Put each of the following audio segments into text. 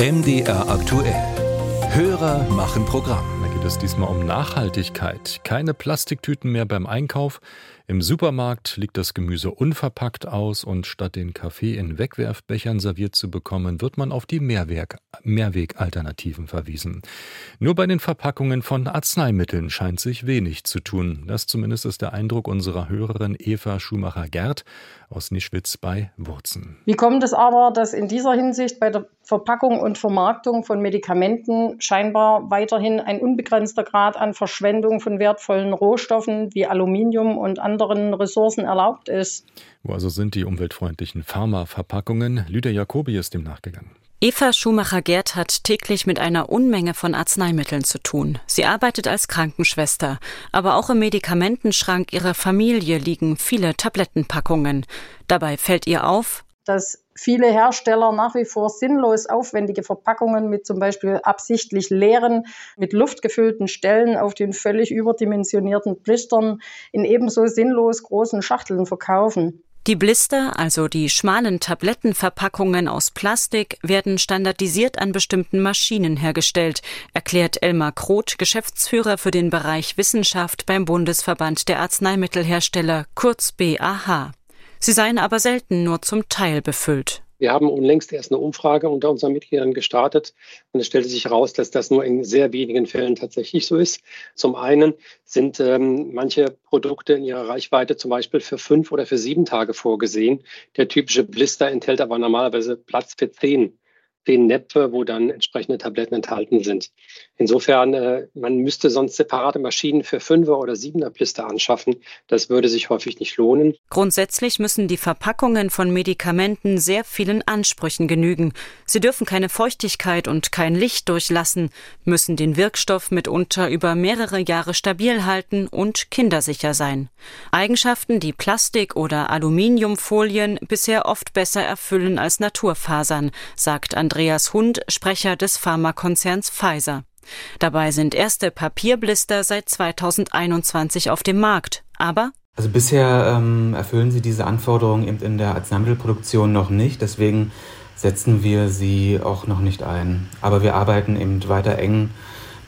MDR aktuell. Hörer machen Programm. Da geht es diesmal um Nachhaltigkeit. Keine Plastiktüten mehr beim Einkauf. Im Supermarkt liegt das Gemüse unverpackt aus und statt den Kaffee in Wegwerfbechern serviert zu bekommen, wird man auf die Mehrweg Mehrwegalternativen verwiesen. Nur bei den Verpackungen von Arzneimitteln scheint sich wenig zu tun. Das zumindest ist der Eindruck unserer Hörerin Eva Schumacher-Gerd aus Nischwitz bei Wurzen. Wie kommt es aber, dass in dieser Hinsicht bei der Verpackung und Vermarktung von Medikamenten scheinbar weiterhin ein unbegrenzter Grad an Verschwendung von wertvollen Rohstoffen wie Aluminium und anderen Ressourcen erlaubt ist. Wo also sind die umweltfreundlichen Pharmaverpackungen? Lydia Jacobi ist dem nachgegangen. Eva Schumacher-Gerd hat täglich mit einer Unmenge von Arzneimitteln zu tun. Sie arbeitet als Krankenschwester. Aber auch im Medikamentenschrank ihrer Familie liegen viele Tablettenpackungen. Dabei fällt ihr auf, dass viele Hersteller nach wie vor sinnlos aufwendige Verpackungen mit zum Beispiel absichtlich leeren, mit Luft gefüllten Stellen auf den völlig überdimensionierten Blistern in ebenso sinnlos großen Schachteln verkaufen. Die Blister, also die schmalen Tablettenverpackungen aus Plastik, werden standardisiert an bestimmten Maschinen hergestellt, erklärt Elmar Kroth, Geschäftsführer für den Bereich Wissenschaft beim Bundesverband der Arzneimittelhersteller, kurz BAH. Sie seien aber selten nur zum Teil befüllt. Wir haben unlängst erst eine Umfrage unter unseren Mitgliedern gestartet und es stellte sich heraus, dass das nur in sehr wenigen Fällen tatsächlich so ist. Zum einen sind ähm, manche Produkte in ihrer Reichweite zum Beispiel für fünf oder für sieben Tage vorgesehen. Der typische Blister enthält aber normalerweise Platz für zehn zehn Näpfe, wo dann entsprechende Tabletten enthalten sind. Insofern, äh, man müsste sonst separate Maschinen für Fünfer- oder Siebener Blister anschaffen. Das würde sich häufig nicht lohnen. Grundsätzlich müssen die Verpackungen von Medikamenten sehr vielen Ansprüchen genügen. Sie dürfen keine Feuchtigkeit und kein Licht durchlassen, müssen den Wirkstoff mitunter über mehrere Jahre stabil halten und kindersicher sein. Eigenschaften, die Plastik- oder Aluminiumfolien bisher oft besser erfüllen als Naturfasern, sagt Andreas Hund, Sprecher des Pharmakonzerns Pfizer. Dabei sind erste Papierblister seit 2021 auf dem Markt. Aber also bisher ähm, erfüllen sie diese Anforderungen eben in der Arzneimittelproduktion noch nicht. Deswegen setzen wir sie auch noch nicht ein. Aber wir arbeiten eben weiter eng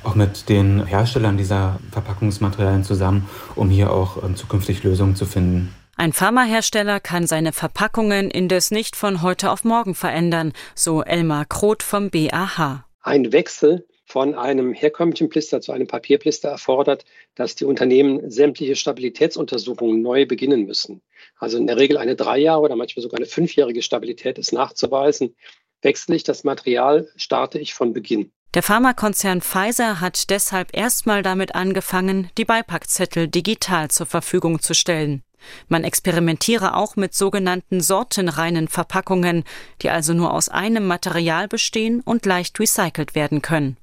auch mit den Herstellern dieser Verpackungsmaterialien zusammen, um hier auch ähm, zukünftig Lösungen zu finden. Ein Pharmahersteller kann seine Verpackungen indes nicht von heute auf morgen verändern, so Elmar Kroth vom BAH. Ein Wechsel von einem herkömmlichen Blister zu einem Papierblister erfordert, dass die Unternehmen sämtliche Stabilitätsuntersuchungen neu beginnen müssen. Also in der Regel eine drei Jahre oder manchmal sogar eine fünfjährige Stabilität ist nachzuweisen. Wechsle ich das Material, starte ich von Beginn. Der Pharmakonzern Pfizer hat deshalb erstmal damit angefangen, die Beipackzettel digital zur Verfügung zu stellen. Man experimentiere auch mit sogenannten sortenreinen Verpackungen, die also nur aus einem Material bestehen und leicht recycelt werden können.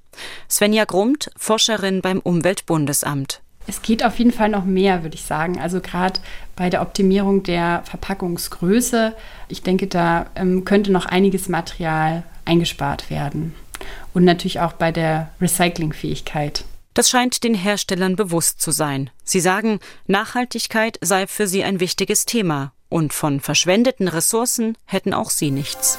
Svenja Grummt, Forscherin beim Umweltbundesamt. Es geht auf jeden Fall noch mehr, würde ich sagen. Also gerade bei der Optimierung der Verpackungsgröße, ich denke, da ähm, könnte noch einiges Material eingespart werden. Und natürlich auch bei der Recyclingfähigkeit. Das scheint den Herstellern bewusst zu sein. Sie sagen, Nachhaltigkeit sei für sie ein wichtiges Thema und von verschwendeten Ressourcen hätten auch sie nichts.